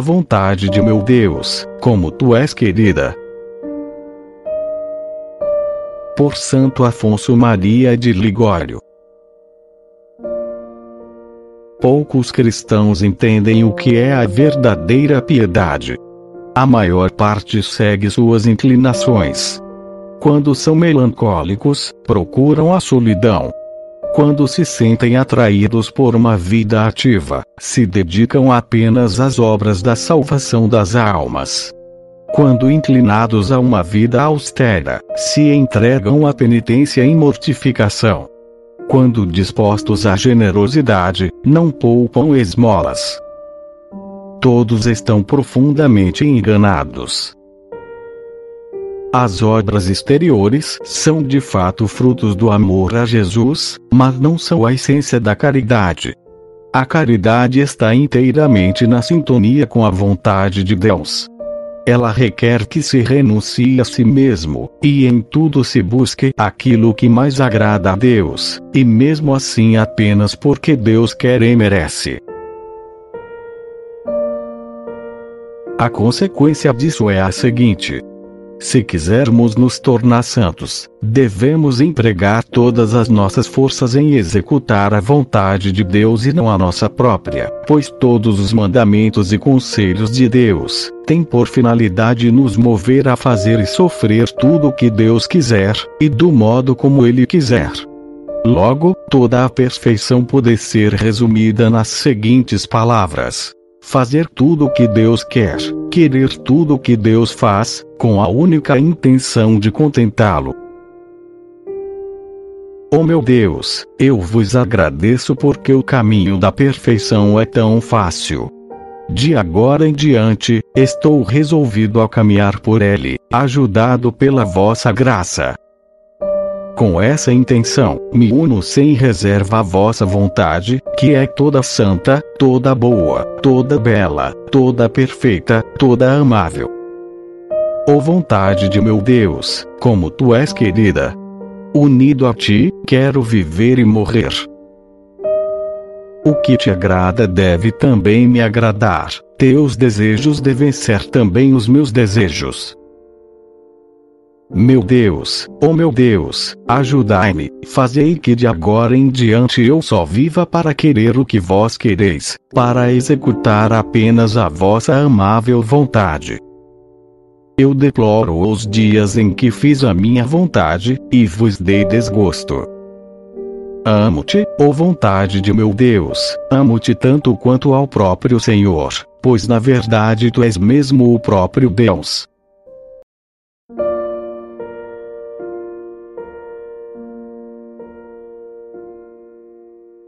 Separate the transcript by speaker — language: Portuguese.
Speaker 1: vontade de meu Deus, como tu és querida. Por Santo Afonso Maria de Ligório. Poucos cristãos entendem o que é a verdadeira piedade. A maior parte segue suas inclinações. Quando são melancólicos, procuram a solidão. Quando se sentem atraídos por uma vida ativa, se dedicam apenas às obras da salvação das almas. Quando inclinados a uma vida austera, se entregam à penitência e mortificação. Quando dispostos à generosidade, não poupam esmolas. Todos estão profundamente enganados. As obras exteriores são de fato frutos do amor a Jesus, mas não são a essência da caridade. A caridade está inteiramente na sintonia com a vontade de Deus. Ela requer que se renuncie a si mesmo, e em tudo se busque aquilo que mais agrada a Deus, e mesmo assim apenas porque Deus quer e merece. A consequência disso é a seguinte: se quisermos nos tornar santos, devemos empregar todas as nossas forças em executar a vontade de Deus e não a nossa própria, pois todos os mandamentos e conselhos de Deus têm por finalidade nos mover a fazer e sofrer tudo o que Deus quiser, e do modo como Ele quiser. Logo, toda a perfeição pode ser resumida nas seguintes palavras: fazer tudo o que Deus quer, querer tudo o que Deus faz, com a única intenção de contentá-lo. Oh meu Deus, eu vos agradeço porque o caminho da perfeição é tão fácil. De agora em diante, estou resolvido a caminhar por ele, ajudado pela vossa graça. Com essa intenção, me uno sem reserva à vossa vontade, que é toda santa, toda boa, toda bela, toda perfeita, toda amável. Ó vontade de meu Deus, como tu és querida. Unido a ti, quero viver e morrer. O que te agrada deve também me agradar, teus desejos devem ser também os meus desejos. Meu Deus, oh meu Deus, ajudai-me, fazei que de agora em diante eu só viva para querer o que vós quereis, para executar apenas a vossa amável vontade. Eu deploro os dias em que fiz a minha vontade, e vos dei desgosto. Amo-te, ó oh vontade de meu Deus, amo-te tanto quanto ao próprio Senhor, pois na verdade tu és mesmo o próprio Deus.